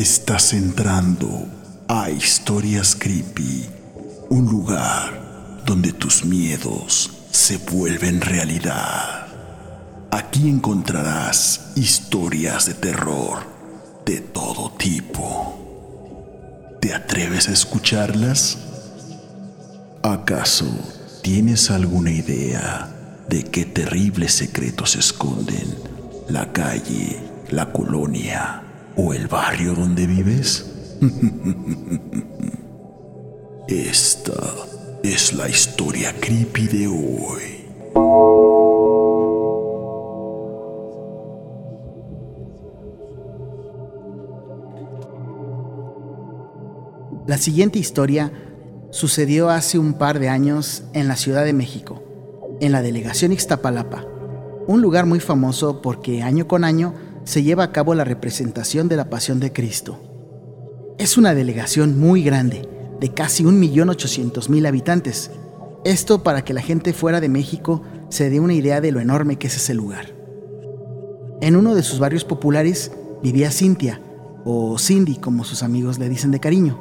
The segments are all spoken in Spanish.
Estás entrando a Historias Creepy, un lugar donde tus miedos se vuelven realidad. Aquí encontrarás historias de terror de todo tipo. ¿Te atreves a escucharlas? ¿Acaso tienes alguna idea de qué terribles secretos esconden la calle, la colonia o el barrio donde vives? Esta es la historia creepy de hoy. La siguiente historia sucedió hace un par de años en la Ciudad de México, en la delegación Ixtapalapa, un lugar muy famoso porque año con año se lleva a cabo la representación de la Pasión de Cristo. Es una delegación muy grande, de casi 1.800.000 habitantes. Esto para que la gente fuera de México se dé una idea de lo enorme que es ese lugar. En uno de sus barrios populares vivía Cintia, o Cindy como sus amigos le dicen de cariño.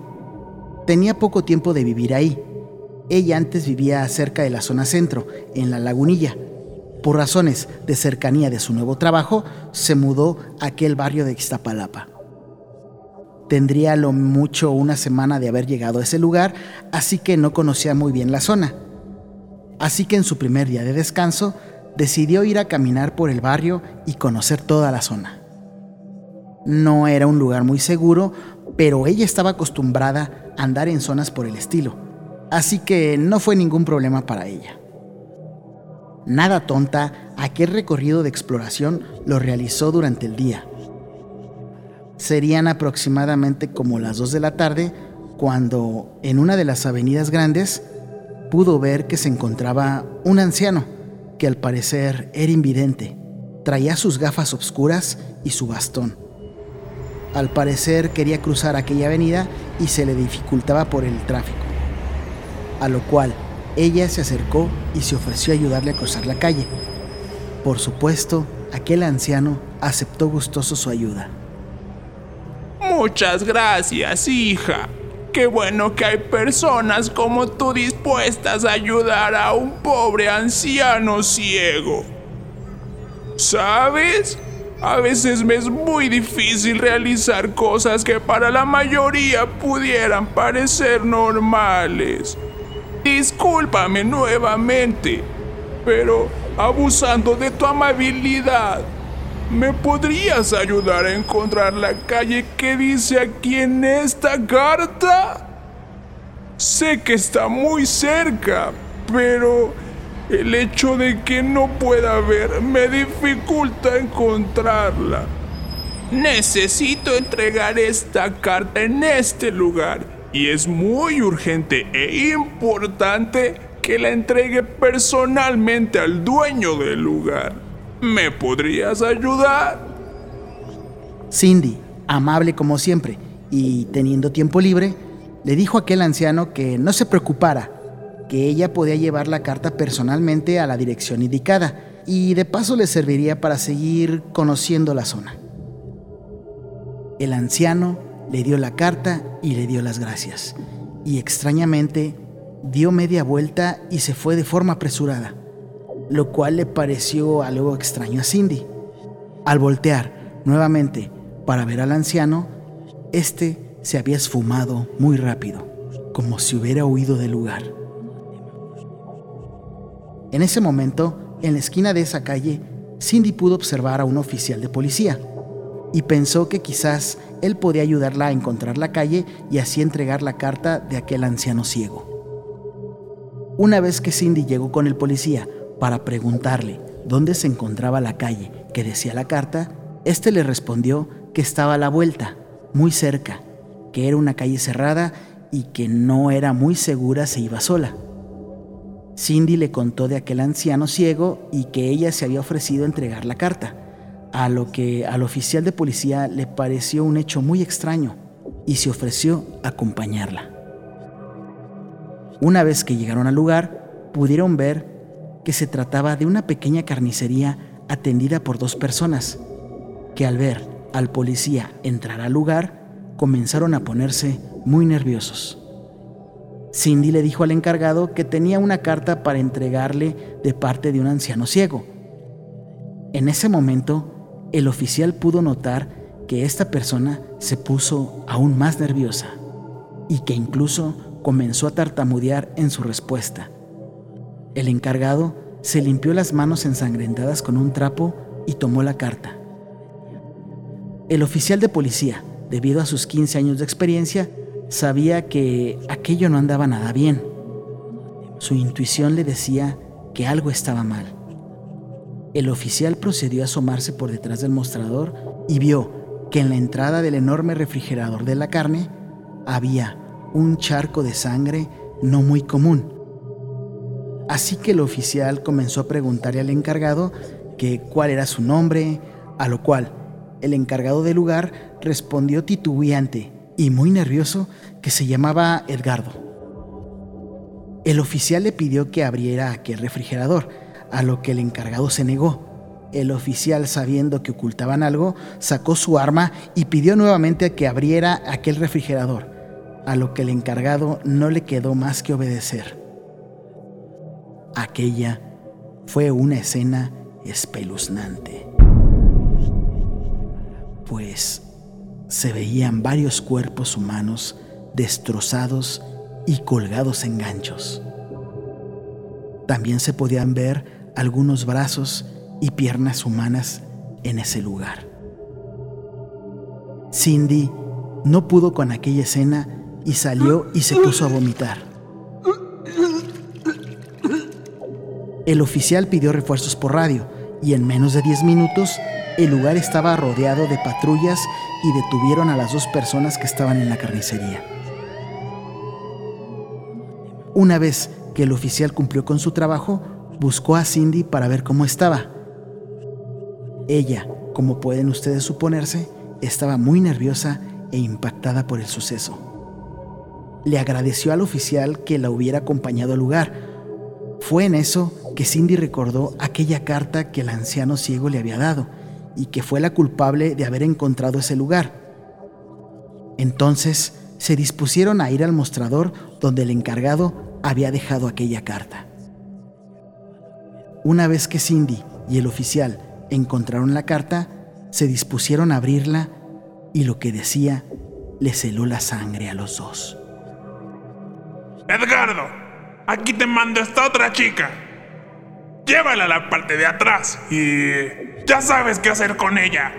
Tenía poco tiempo de vivir ahí. Ella antes vivía cerca de la zona centro, en la lagunilla. Por razones de cercanía de su nuevo trabajo, se mudó a aquel barrio de Ixtapalapa. Tendría lo mucho una semana de haber llegado a ese lugar, así que no conocía muy bien la zona. Así que en su primer día de descanso, decidió ir a caminar por el barrio y conocer toda la zona. No era un lugar muy seguro, pero ella estaba acostumbrada andar en zonas por el estilo, así que no fue ningún problema para ella. Nada tonta, aquel recorrido de exploración lo realizó durante el día. Serían aproximadamente como las 2 de la tarde cuando en una de las avenidas grandes pudo ver que se encontraba un anciano que al parecer era invidente. Traía sus gafas oscuras y su bastón al parecer quería cruzar aquella avenida y se le dificultaba por el tráfico. A lo cual ella se acercó y se ofreció a ayudarle a cruzar la calle. Por supuesto, aquel anciano aceptó gustoso su ayuda. Muchas gracias, hija. Qué bueno que hay personas como tú dispuestas a ayudar a un pobre anciano ciego. ¿Sabes? A veces me es muy difícil realizar cosas que para la mayoría pudieran parecer normales. Discúlpame nuevamente, pero abusando de tu amabilidad, ¿me podrías ayudar a encontrar la calle que dice aquí en esta carta? Sé que está muy cerca, pero el hecho de que no pueda ver me dificulta encontrarla. Necesito entregar esta carta en este lugar y es muy urgente e importante que la entregue personalmente al dueño del lugar. ¿Me podrías ayudar? Cindy, amable como siempre y teniendo tiempo libre, le dijo a aquel anciano que no se preocupara, que ella podía llevar la carta personalmente a la dirección indicada y de paso le serviría para seguir conociendo la zona. El anciano le dio la carta y le dio las gracias, y extrañamente dio media vuelta y se fue de forma apresurada, lo cual le pareció algo extraño a Cindy. Al voltear nuevamente para ver al anciano, este se había esfumado muy rápido, como si hubiera huido del lugar. En ese momento, en la esquina de esa calle, Cindy pudo observar a un oficial de policía y pensó que quizás él podía ayudarla a encontrar la calle y así entregar la carta de aquel anciano ciego. Una vez que Cindy llegó con el policía para preguntarle dónde se encontraba la calle que decía la carta, este le respondió que estaba a la vuelta, muy cerca, que era una calle cerrada y que no era muy segura si iba sola. Cindy le contó de aquel anciano ciego y que ella se había ofrecido entregar la carta, a lo que al oficial de policía le pareció un hecho muy extraño y se ofreció a acompañarla. Una vez que llegaron al lugar, pudieron ver que se trataba de una pequeña carnicería atendida por dos personas, que al ver al policía entrar al lugar, comenzaron a ponerse muy nerviosos. Cindy le dijo al encargado que tenía una carta para entregarle de parte de un anciano ciego. En ese momento, el oficial pudo notar que esta persona se puso aún más nerviosa y que incluso comenzó a tartamudear en su respuesta. El encargado se limpió las manos ensangrentadas con un trapo y tomó la carta. El oficial de policía, debido a sus 15 años de experiencia, sabía que aquello no andaba nada bien. Su intuición le decía que algo estaba mal. El oficial procedió a asomarse por detrás del mostrador y vio que en la entrada del enorme refrigerador de la carne había un charco de sangre no muy común. Así que el oficial comenzó a preguntarle al encargado que cuál era su nombre, a lo cual el encargado del lugar respondió titubeante y muy nervioso que se llamaba Edgardo. El oficial le pidió que abriera aquel refrigerador, a lo que el encargado se negó. El oficial, sabiendo que ocultaban algo, sacó su arma y pidió nuevamente que abriera aquel refrigerador, a lo que el encargado no le quedó más que obedecer. Aquella fue una escena espeluznante, pues se veían varios cuerpos humanos destrozados y colgados en ganchos. También se podían ver algunos brazos y piernas humanas en ese lugar. Cindy no pudo con aquella escena y salió y se puso a vomitar. El oficial pidió refuerzos por radio y en menos de 10 minutos el lugar estaba rodeado de patrullas y detuvieron a las dos personas que estaban en la carnicería. Una vez que el oficial cumplió con su trabajo, buscó a Cindy para ver cómo estaba. Ella, como pueden ustedes suponerse, estaba muy nerviosa e impactada por el suceso. Le agradeció al oficial que la hubiera acompañado al lugar. Fue en eso que Cindy recordó aquella carta que el anciano ciego le había dado y que fue la culpable de haber encontrado ese lugar. Entonces se dispusieron a ir al mostrador donde el encargado había dejado aquella carta. Una vez que Cindy y el oficial encontraron la carta, se dispusieron a abrirla y lo que decía le celó la sangre a los dos. Edgardo, aquí te mando esta otra chica. Llévala a la parte de atrás y ya sabes qué hacer con ella.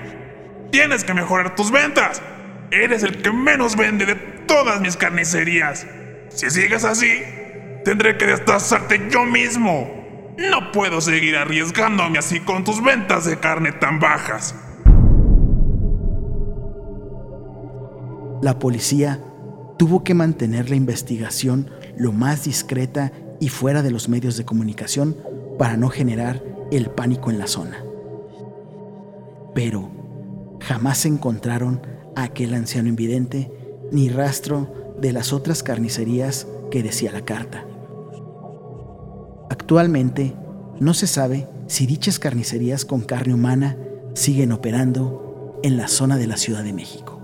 Tienes que mejorar tus ventas. Eres el que menos vende de todas mis carnicerías. Si sigues así, tendré que destrozarte yo mismo. No puedo seguir arriesgándome así con tus ventas de carne tan bajas. La policía tuvo que mantener la investigación lo más discreta y fuera de los medios de comunicación para no generar el pánico en la zona. Pero jamás encontraron a aquel anciano invidente ni rastro de las otras carnicerías que decía la carta. Actualmente no se sabe si dichas carnicerías con carne humana siguen operando en la zona de la Ciudad de México.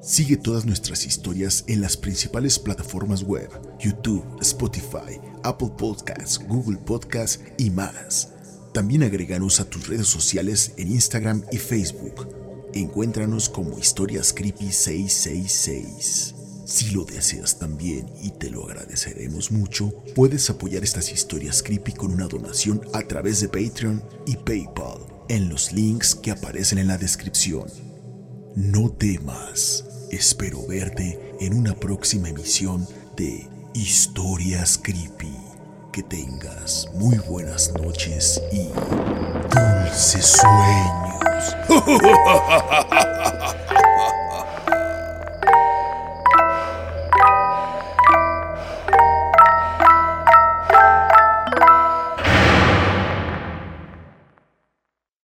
Sigue todas nuestras historias en las principales plataformas web, YouTube, Spotify, Apple Podcasts, Google Podcasts y más. También agréganos a tus redes sociales en Instagram y Facebook. Encuéntranos como Historias Creepy 666. Si lo deseas también y te lo agradeceremos mucho, puedes apoyar estas historias creepy con una donación a través de Patreon y PayPal en los links que aparecen en la descripción. No temas Espero verte en una próxima emisión de Historias Creepy. Que tengas muy buenas noches y dulces sueños.